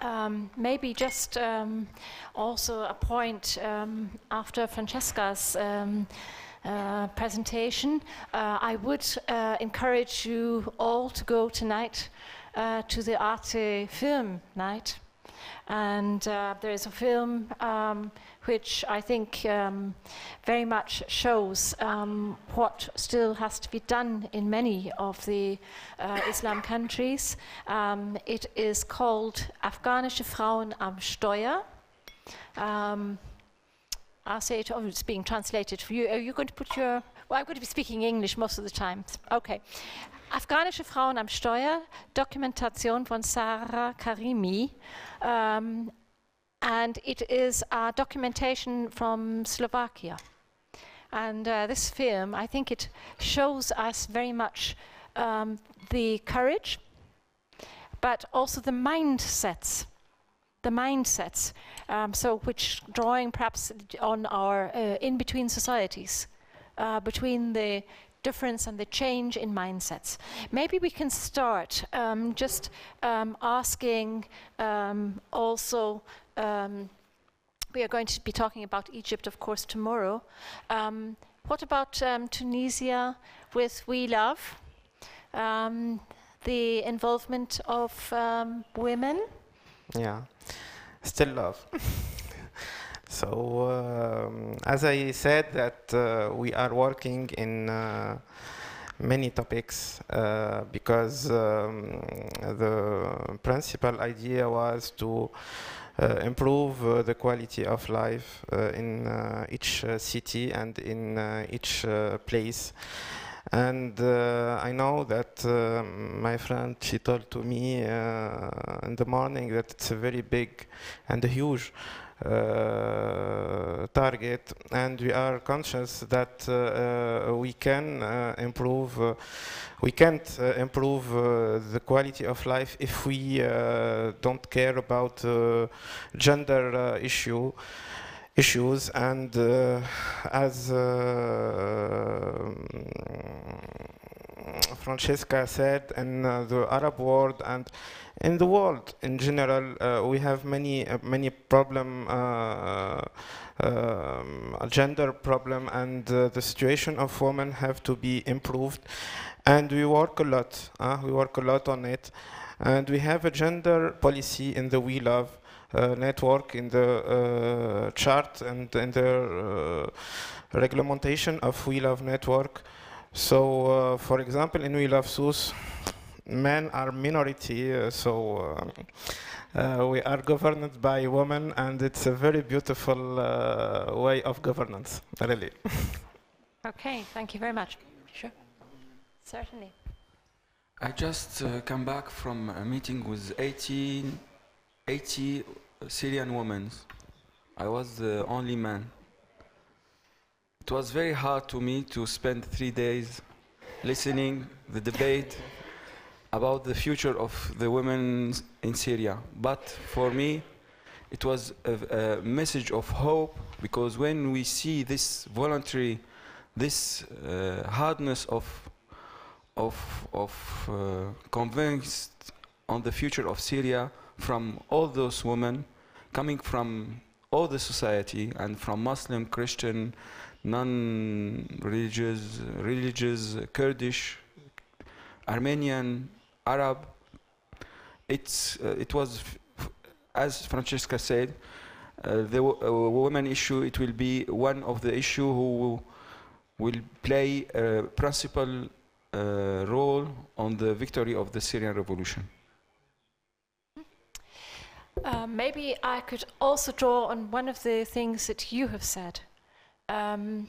um, maybe just um, also a point um, after Francesca's um, uh, presentation, uh, I would uh, encourage you all to go tonight uh, to the Arte Film Night. And uh, there is a film um, which I think um, very much shows um, what still has to be done in many of the uh, Islam countries. Um, it is called Afghanische Frauen am Steuer. Um, I'll say it, oh, it's being translated for you. Are you going to put your, well, I'm going to be speaking English most of the time. Okay. Afghanische Frauen am Steuer, Dokumentation von Sahraa Karimi. Um, and it is a documentation from Slovakia. And uh, this film, I think it shows us very much um, the courage, but also the mindsets. The mindsets, um, so which drawing perhaps on our uh, in between societies, uh, between the difference and the change in mindsets. Maybe we can start um, just um, asking um, also um, we are going to be talking about Egypt, of course, tomorrow. Um, what about um, Tunisia with We Love? Um, the involvement of um, women? Yeah, still love. so, um, as I said, that uh, we are working in uh, many topics uh, because um, the principal idea was to improve uh, the quality of life uh, in each city and in each place. And uh, I know that uh, my friend, she told to me uh, in the morning that it's a very big and huge uh, target and we are conscious that uh, we can uh, improve we can't improve the quality of life if we don't care about gender issue issues. And uh, as uh, Francesca said in uh, the Arab world and in the world in general, uh, we have many uh, many problem, uh, um, gender problem, and the situation of women have to be improved. And we work a lot. we work a lot on it, and we have a gender policy in the We Love uh, network in the uh, chart and in the uh, regulation of We Love network. So, for example, in We Love Sousse, men are minority, uh, so uh, uh, we are governed by women, and it's a very beautiful way of governance, really. okay, thank you very much. Sure, certainly. I just uh, come back from a meeting with 18, 80 Syrian women. I was the only man. It was very hard to me to spend three days listening the debate about the future of the women in Syria. But for me, it was a, a message of hope because when we see this voluntary, this uh, hardness of, of, of uh, convinced on the future of Syria from all those women coming from all the society and from Muslim, Christian, non-religious, religious, Kurdish, Armenian, Arab. It's, uh, it was, as Francesca said, uh, the uh, woman issue, it will be one of the issue who will play a principal uh, role on the victory of the Syrian revolution. Uh, maybe I could also draw on one of the things that you have said. Um,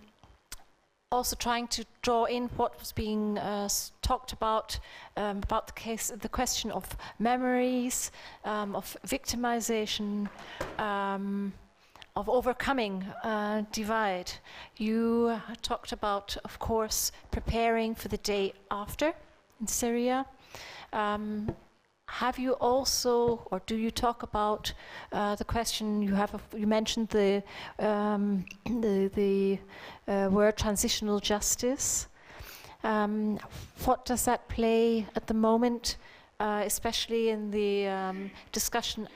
also trying to draw in what was being uh, talked about um, about the case, the question of memories, um, of victimization, um, of overcoming uh, divide. You talked about, of course, preparing for the day after in Syria. Have you also, or do you talk about uh, the question you have? You mentioned the um, the, the uh, word transitional justice. Um, what does that play at the moment? uh, especially in the um, discussion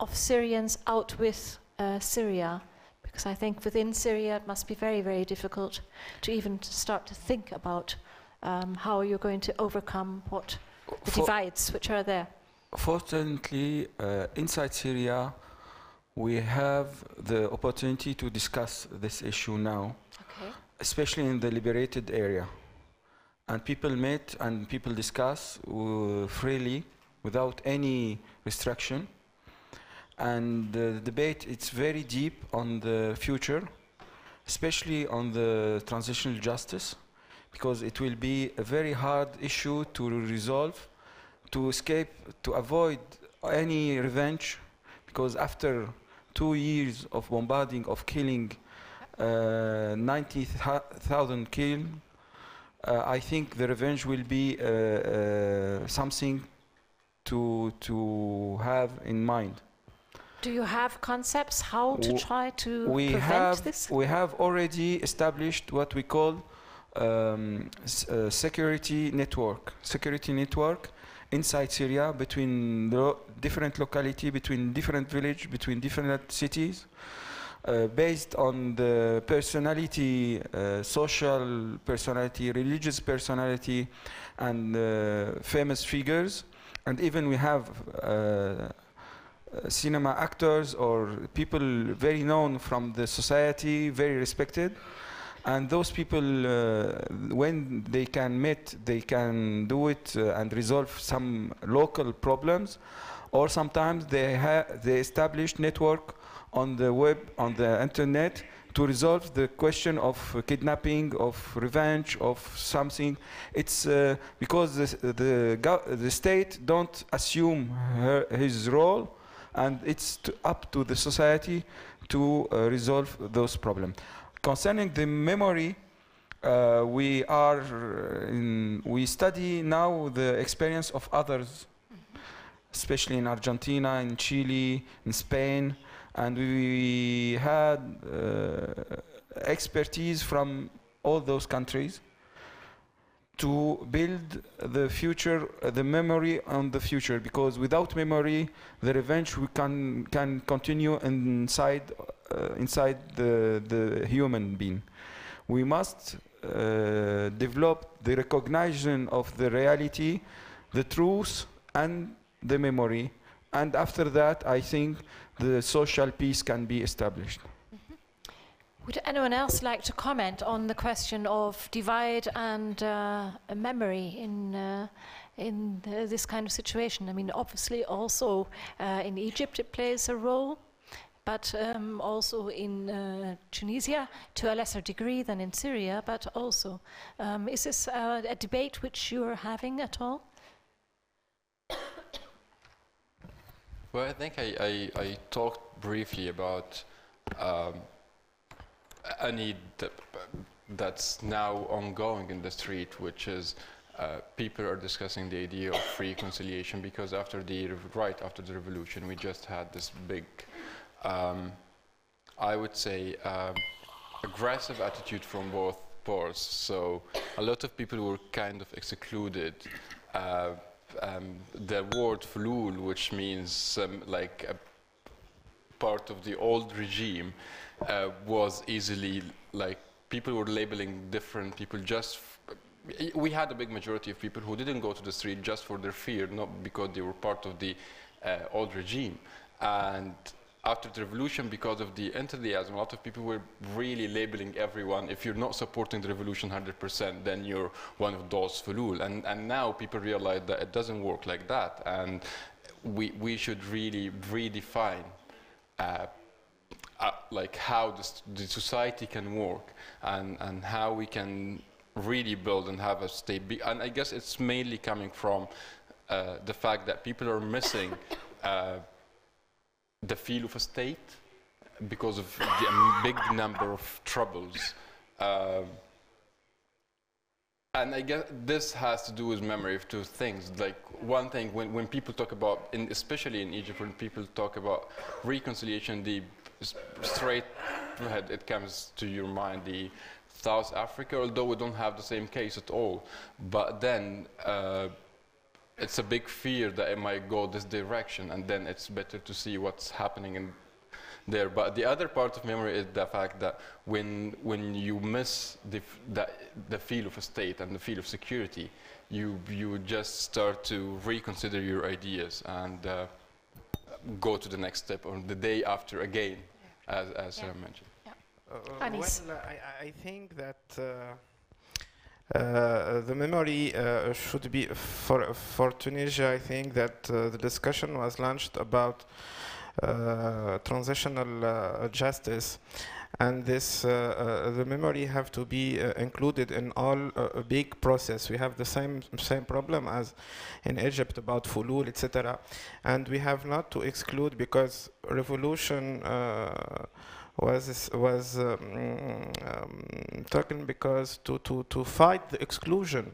of Syrians out with uh, Syria? Because I think within Syria it must be very, very difficult to even start to think about um, how you're going to overcome what the divides which are there. Fortunately, uh, inside Syria, we have the opportunity to discuss this issue now, Okay. especially in the liberated area. And people meet and people discuss uh, freely without any restriction. And the debate it's very deep on the future, especially on the transitional justice, because it will be a very hard issue to resolve, to escape, to avoid any revenge, because after two years of bombarding, of killing, uh, 90,000 killed, uh, I think the revenge will be uh, uh, something to, to have in mind. Do you have concepts how to try to we prevent have this? we have already established what we call um, uh, security network security network inside Syria between lo- different locality between different village between different cities uh, based on the personality uh, social personality religious personality and uh, famous figures and even we have uh, uh, cinema actors or people very known from the society, very respected. And those people, uh, when they can meet, they can do it uh, and resolve some local problems. Or sometimes they, they establish network on the web, on the internet, to resolve the question of uh, kidnapping, of revenge, of something. It's uh, because the, the, the state don't assume her, his role and it's up to the society to uh, resolve those problems. Concerning the memory, uh, we are in, we study now the experience of others, especially in Argentina, in Chile, in Spain, and we had uh, expertise from all those countries to build the future, uh, the memory on the future. Because without memory, the revenge we can can continue inside uh, inside the the human being. We must uh, develop the recognition of the reality, the truth, and the memory. And after that, I think the social peace can be established. Would anyone else like to comment on the question of divide and uh, memory in uh, in this kind of situation? I mean, obviously, also uh, in Egypt it plays a role, but um, also in uh, Tunisia to a lesser degree than in Syria. But also, um, is this a debate which you are having at all? Well, I think I, I, I talked briefly about um, a need that, that's now ongoing in the street, which is uh, people are discussing the idea of free conciliation because after the right after the revolution, we just had this big, um, I would say, um, aggressive attitude from both parts. So a lot of people were kind of excluded. Uh, um, the word fulul, which means like a part of the old regime, uh, was easily like people were labeling different people just. We had a big majority of people who didn't go to the street just for their fear, not because they were part of the uh, old regime. And after the revolution, because of the enthusiasm, a lot of people were really labeling everyone. If you're not supporting the revolution 100%, then you're one of those fulul. And, and now people realize that it doesn't work like that. And we, we should really redefine uh, uh, like how the, the society can work and, and how we can really build and have a state. Be- and I guess it's mainly coming from uh, the fact that people are missing uh, the feel of a state because of the um, big number of troubles. And I guess this has to do with memory of two things. Like one thing, when, when people talk about, in, especially in Egypt, when people talk about reconciliation, the straight ahead it comes to your mind the South Africa, although we don't have the same case at all. But then uh, it's a big fear that it might go this direction, and then it's better to see what's happening in there. But the other part of memory is the fact that when when you miss the f- the, the feel of a state and the feel of security, you you just start to reconsider your ideas and uh, go to the next step or the day after again, as as Yeah. Sarah mentioned. Uh, well, uh, I, I think that uh, uh, the memory uh, should be for for Tunisia. I think that uh, the discussion was launched about uh, transitional uh, justice, and this uh, uh, the memory have to be uh, included in all uh, big process. We have the same same problem as in Egypt about fulul, etc. And we have not to exclude because revolution. Uh, was was um, um, taken because to, to, to fight the exclusion.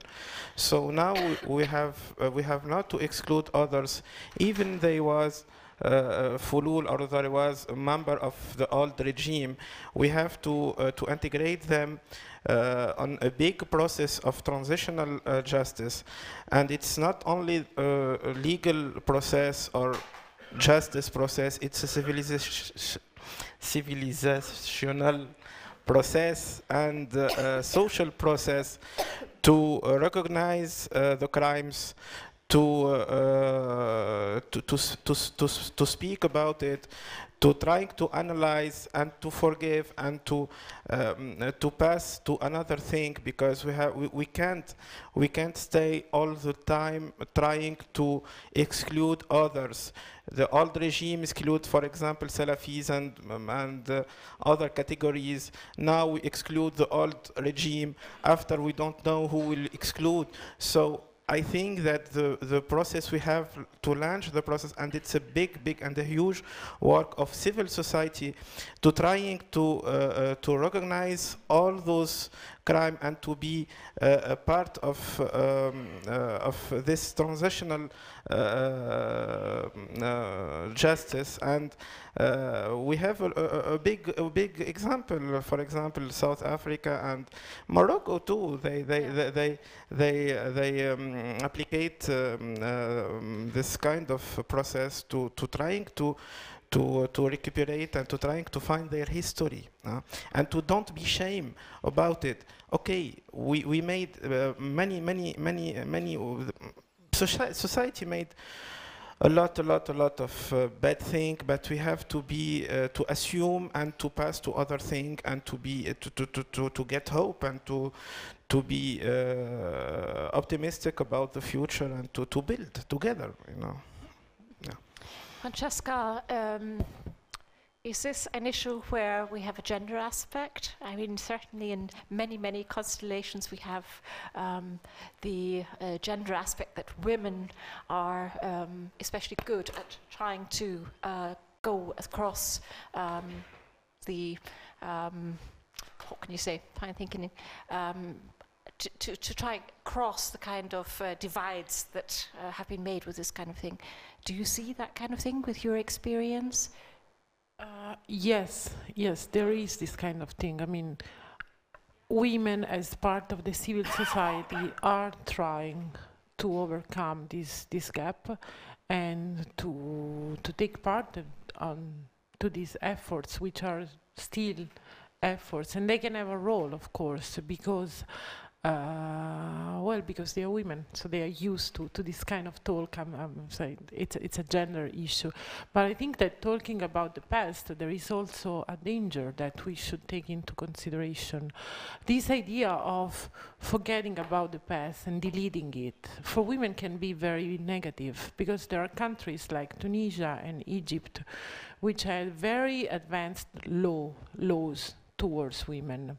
So now we, we have uh, we have not to exclude others, even they was uh, uh, fulul or there was a member of the old regime. We have to uh, to integrate them. Uh, on a big process of transitional uh, justice, and it's not only uh, a legal process or justice process; it's a civilization civilizational process and uh, social process to uh, recognize the crimes, to, uh, uh, to, to, to, to, to speak about it, to trying to analyze and to forgive and to um, to pass to another thing because we have we, we can't we can't stay all the time trying to exclude others. The old regime exclude for example salafis and um, and uh, other categories. Now we exclude the old regime after we don't know who will exclude. So I think that the, the process we have to launch the process, and it's a big, big and a huge work of civil society to trying to uh, uh, to recognize all those crime and to be uh, a part of um, uh, of this transitional uh, justice and uh, we have a, a, a big a big example for example South Africa and Morocco too they they Yeah. they they they, they um, applicate um, um, this kind of process to to trying to to to recuperate and to trying to find their history uh, and to don't be shame about it. Okay we we made uh, many many many uh, many of soci- society made a lot a lot a lot of uh, bad thing but we have to be uh, to assume and to pass to other thing and to be uh, to, to, to, to, to get hope and to to be uh, optimistic about the future and to, to build together you know Francesca, um, is this an issue where we have a gender aspect? I mean, certainly in many, many constellations we have um, the uh, gender aspect that women are um, especially good at trying to uh, go across um, the, um, what can you say, I'm thinking, um, to, to, to try cross the kind of uh, divides that uh, have been made with this kind of thing. Do you see that kind of thing with your experience? Uh, yes, yes, there is this kind of thing. I mean, women, as part of the civil society, are trying to overcome this this gap and to to take part of, on to these efforts, which are still efforts, and they can have a role, of course, because. Uh, well, because they are women, so they are used to, to this kind of talk. I'm, I'm saying it's it's a gender issue, but I think that talking about the past, there is also a danger that we should take into consideration. This idea of forgetting about the past and deleting it for women can be very negative because there are countries like Tunisia and Egypt which had very advanced law laws towards women.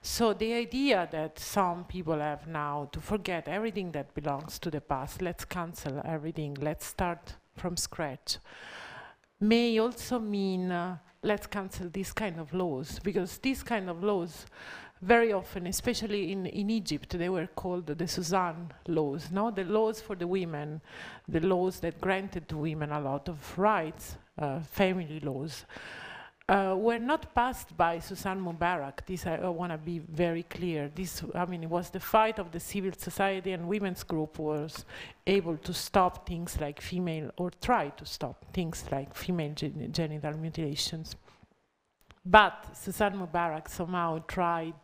So the idea that some people have now to forget everything that belongs to the past, let's cancel everything, let's start from scratch, may also mean uh, let's cancel these kind of laws because these kind of laws very often, especially in, in Egypt, they were called the Suzanne laws, no? the laws for the women, the laws that granted to women a lot of rights, uh, family laws uh, were not passed by Suzanne Mubarak. This I, I want to be very clear. This, I mean, it was the fight of the civil society and women's group was able to stop things like female, or try to stop things like female gen genital mutilations. But Suzanne Mubarak somehow tried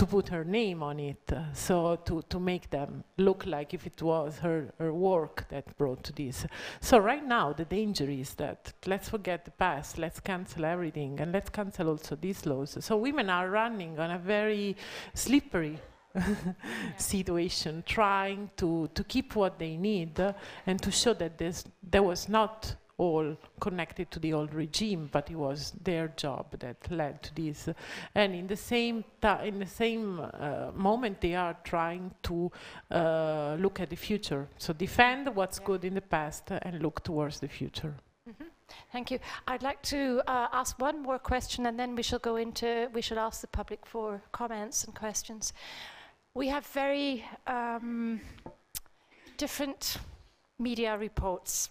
to put her name on it, uh, so to, to make them look like if it was her, her work that brought to this. So right now the danger is that let's forget the past, let's cancel everything, and let's cancel also these laws. So women are running on a very slippery situation, trying to, to keep what they need uh, and to show that this, there was not all connected to the old regime, but it was their job that led to this. And in the same in the same uh, moment, they are trying to uh, look at the future. So defend what's yeah. good in the past and look towards the future. Mm -hmm. Thank you. I'd like to uh, ask one more question, and then we shall go into. We should ask the public for comments and questions. We have very um, different media reports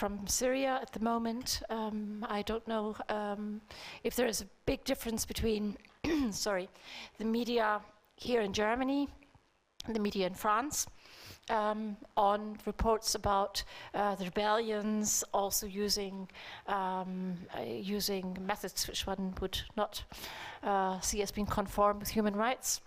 from Syria at the moment. Um, I don't know um, if there is a big difference between, sorry, the media here in Germany and the media in France. Um, on reports about uh, the rebellions, also using um, uh, using methods which one would not uh, see as being conform with human rights.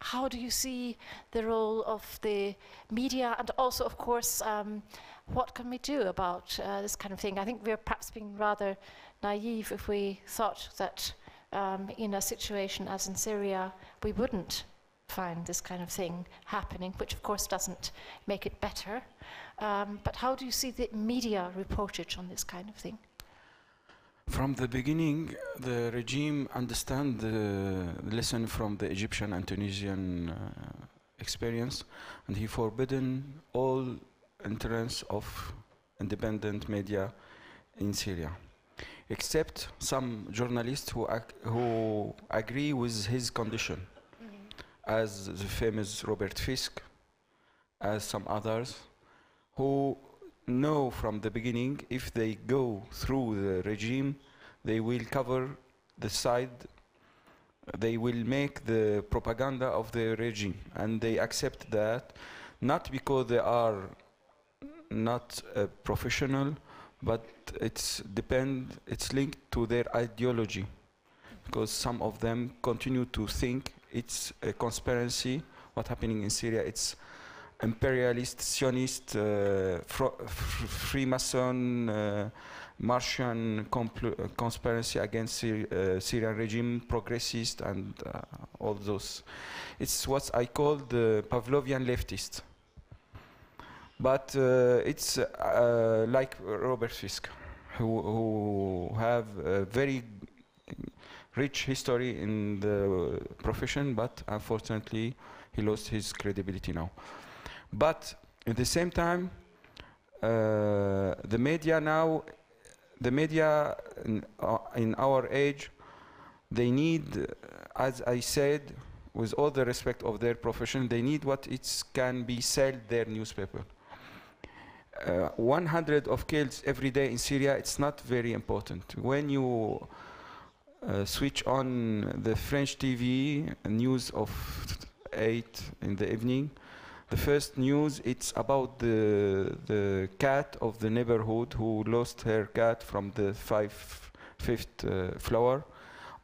How do you see the role of the media and also, of course, um, what can we do about uh, this kind of thing? I think we're perhaps being rather naive if we thought that um, in a situation as in Syria, we wouldn't find this kind of thing happening, which of course doesn't make it better. Um, but how do you see the media reportage on this kind of thing? From the beginning, the regime understand the lesson from the Egyptian and Tunisian uh, experience, and he forbidden all entrance of independent media in Syria, except some journalists who, who agree with his condition, mm -hmm. as the famous Robert Fisk, as some others, who know from the beginning if they go through the regime, they will cover the side, they will make the propaganda of the regime. And they accept that, not because they are not a professional, but it's depend, it's linked to their ideology. Because some of them continue to think it's a conspiracy, what's happening in Syria, it's imperialist, Zionist, uh, Freemason, uh, Martian uh, conspiracy against Syri uh, Syrian regime, progressist, and all those. It's what I call the Pavlovian leftist. But it's like Robert Fisk, who, who have a very rich history in the profession, but unfortunately he lost his credibility now. But at the same time, uh, the media now, the media in, uh, in, our age, they need, as I said, with all the respect of their profession, they need what it can be sell their newspaper. Uh, 100 of kills every day in Syria, it's not very important. When you uh, switch on the French TV, news of 8 in the evening, the first news, it's about the, the cat of the neighborhood who lost her cat from the five, fifth uh, floor,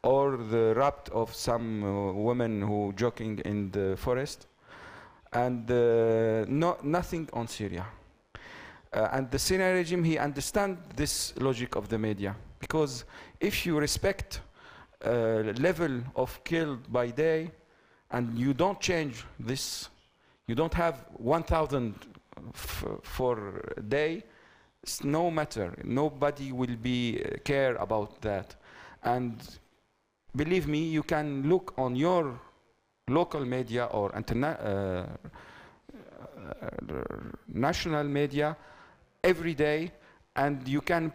or the rapt of some uh, woman who jogging in the forest, and uh, no, nothing on Syria. Uh, and the Syrian regime, he understand this logic of the media, because if you respect uh, level of killed by day, and you don't change this you don't have 1,000 for a day. It's no matter. Nobody will be uh, care about that. And believe me, you can look on your local media or interna uh, uh, national media every day, and you can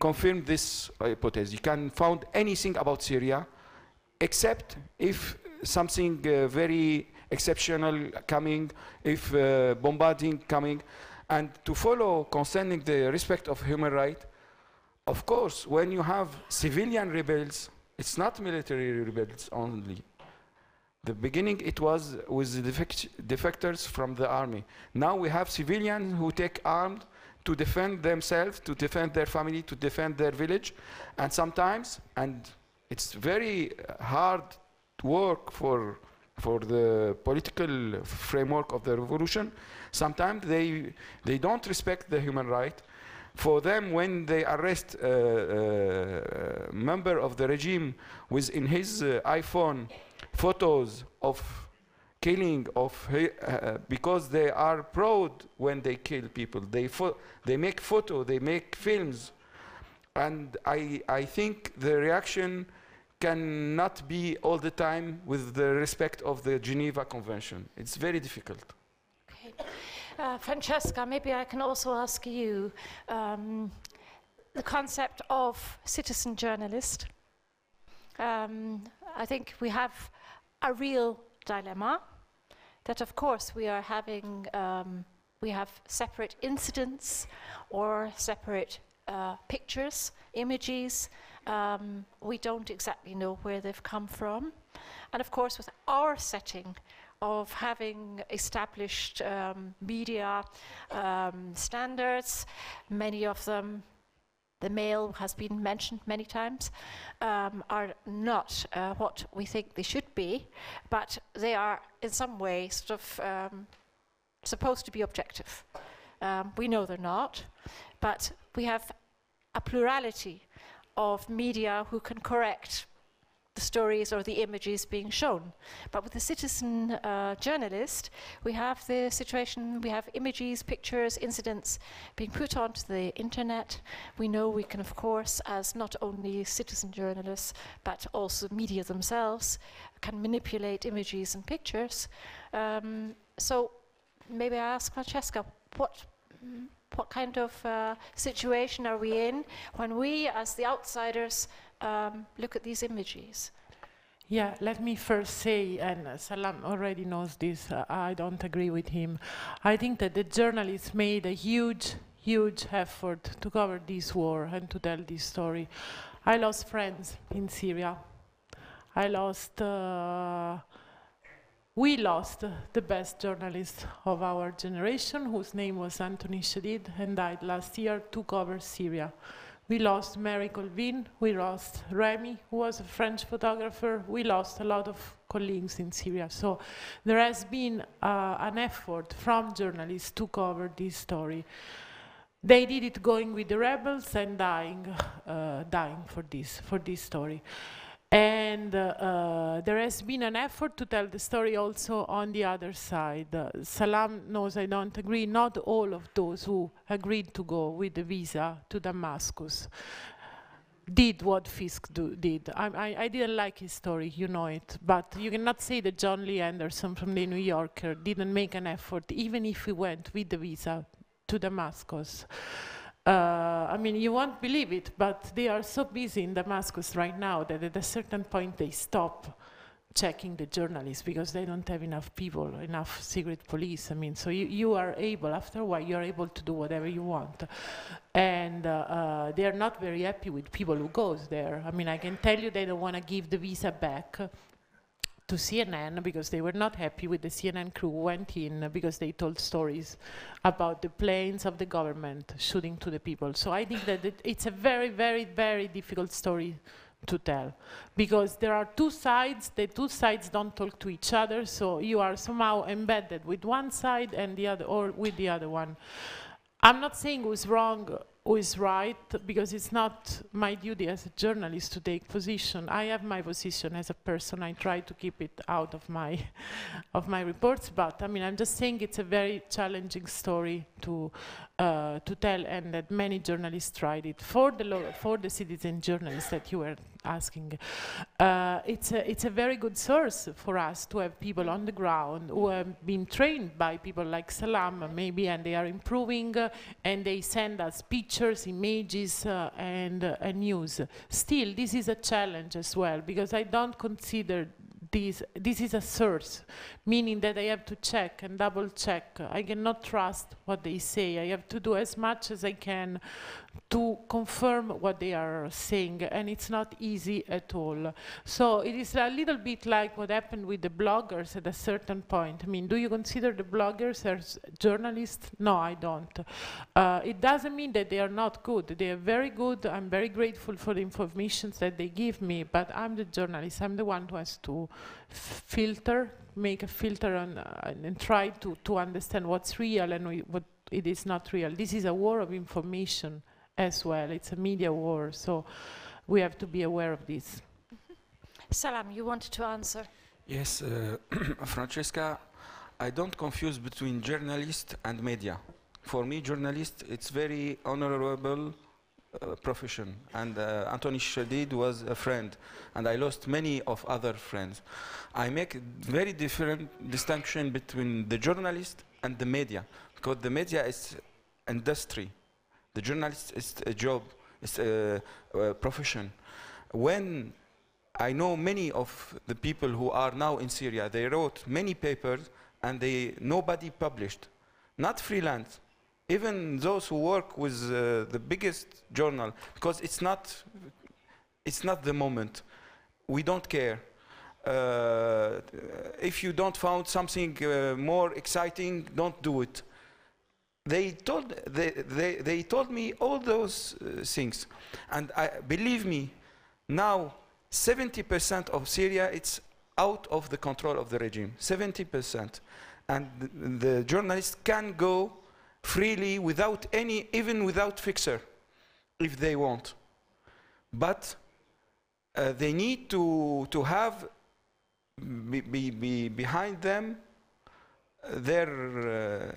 confirm this hypothesis. You can find anything about Syria, except if something uh, very exceptional coming, if uh, bombarding coming, and to follow concerning the respect of human rights, of course, when you have civilian rebels, it's not military rebels only. The beginning it was with the defect- defectors from the army. Now we have civilians who take armed to defend themselves, to defend their family, to defend their village, and sometimes, and it's very hard work for for the political framework of the revolution. Sometimes they they don't respect the human right. For them, when they arrest a, a member of the regime with in his uh, iPhone photos of killing of uh, because they are proud when they kill people. They they make photo, they make films, and I I think the reaction cannot be all the time with the respect of the Geneva Convention. It's very difficult. Okay. Uh, Francesca, maybe I can also ask you um, the concept of citizen journalist. Um, I think we have a real dilemma that, of course, we are having, um, we have separate incidents or separate uh, pictures, images. Um, we don't exactly know where they've come from. And of course, with our setting of having established um, media um, standards, many of them, the mail has been mentioned many times, um, are not uh, what we think they should be, but they are in some way sort of um, supposed to be objective. Um, we know they're not, but we have a plurality of media who can correct the stories or the images being shown. But with the citizen uh, journalist, we have the situation, we have images, pictures, incidents being put onto the internet. We know we can, of course, as not only citizen journalists, but also media themselves, can manipulate images and pictures. Um, so maybe I ask Francesca, what, mm, what kind of uh, situation are we in when we, as the outsiders, um, look at these images? Yeah, let me first say, and Salam already knows this, uh, I don't agree with him. I think that the journalists made a huge, huge effort to cover this war and to tell this story. I lost friends in Syria. I lost, uh, we lost the best journalist of our generation, whose name was Anthony Shadid, and died last year to cover Syria. We lost Marie Colvin, we lost Remy, who was a French photographer, we lost a lot of colleagues in Syria. So there has been uh, an effort from journalists to cover this story. They did it going with the rebels and dying, uh, dying for this, for this story. And uh, uh, there has been an effort to tell the story also on the other side. Uh, Salam knows I don't agree. Not all of those who agreed to go with the visa to Damascus did what Fisk do, did. I, I, I didn't like his story, you know it. But you cannot say that Jon Lee Anderson from the New Yorker didn't make an effort, even if he went with the visa to Damascus. Uh, I mean, you won't believe it, but they are so busy in Damascus right now that at a certain point they stop checking the journalists because they don't have enough people, enough secret police. I mean, so you, you are able, after a while, you are able to do whatever you want. And uh, uh, they are not very happy with people who goes there. I mean, I can tell you they don't want to give the visa back to CNN because they were not happy with the CNN crew went in because they told stories about the planes of the government shooting to the people. So I think that it, it's a very, very, very difficult story to tell because there are two sides the two sides don't talk to each other so you are somehow embedded with one side and the other or with the other one i'm not saying who's wrong who is right because it's not my duty as a journalist to take position. I have my position as a person. I try to keep it out of my of my reports but i mean i'm just saying it's a very challenging story to uh, to tell and that many journalists tried it. For the for the citizen journalists that you were asking. Uh, it's a it's a very good source for us to have people on the ground who have been trained by people like Salam maybe and they are improving uh, and they send us pictures images uh, and uh, and news. Still this is a challenge as well because I don't consider this this is a source, meaning that I have to check and double check. I cannot trust what they say. I have to do as much as I can to confirm what they are saying, and it's not easy at all. So it is a little bit like what happened with the bloggers at a certain point. I mean, do you consider the bloggers as journalists? No, I don't. Uh, it doesn't mean that they are not good. They are very good. I'm very grateful for the information that they give me, but I'm the journalist. I'm the one who has to filter, make a filter on, uh, and try to, to understand what's real and we, what it is not real. This is a war of information as well. It's a media war, so we have to be aware of this. Salam, you wanted to answer. Yes, uh, Francesca, I don't confuse between journalist and media. For me, journalist, it's very honorable uh, profession. And uh, Anthony Shadid was a friend, and I lost many of other friends. I make very different distinction between the journalist and the media, because the media is industry. The journalist is a job, it's a, a profession. When I know many of the people who are now in Syria, they wrote many papers and they, nobody published. Not freelance, even those who work with uh, the biggest journal, because it's not, it's not the moment. We don't care. Uh, if you don't found something uh, more exciting, don't do it. They told, they, they, they told me all those uh, things. And I, believe me, now 70% of Syria, it's out of the control of the regime, 70%. And the, the journalists can go freely without any, even without fixer, if they want. But uh, they need to, to have be, be, be behind them uh, their uh,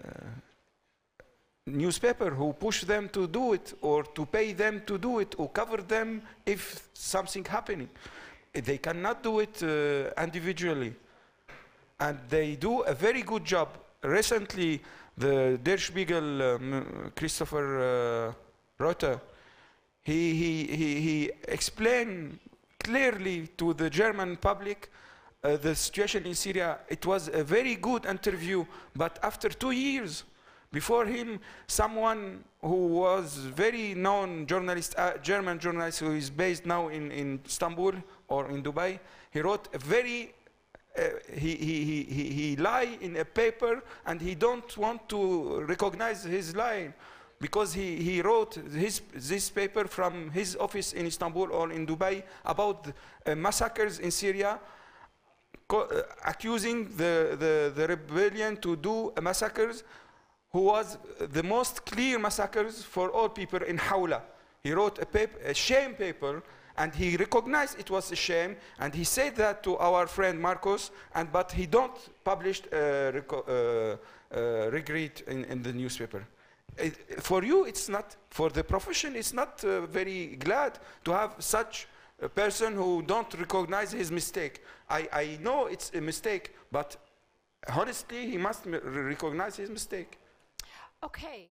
newspaper who push them to do it or to pay them to do it or cover them if something happening. They cannot do it uh, individually. And they do a very good job. Recently, the Der Spiegel, um, Christopher uh, Reuter, he, he, he, he explained clearly to the German public uh, the situation in Syria. It was a very good interview, but after two years, before him, someone who was very known journalist, uh, German journalist who is based now in, in Istanbul or in Dubai, he wrote a very, uh, he, he, he, he, lie in a paper and he don't want to recognize his lie because he, he wrote his, this paper from his office in Istanbul or in Dubai about uh, massacres in Syria uh, accusing the, the, the rebellion to do massacres who was the most clear massacres for all people in Hawla. He wrote a, paper, a shame paper and he recognized it was a shame and he said that to our friend Marcos and but he don't publish uh, uh, uh, regret in, in the newspaper. It- for you it's not, for the profession it's not uh, very glad to have such a person who don't recognize his mistake. I, I know it's a mistake but honestly he must recognize his mistake. Okay.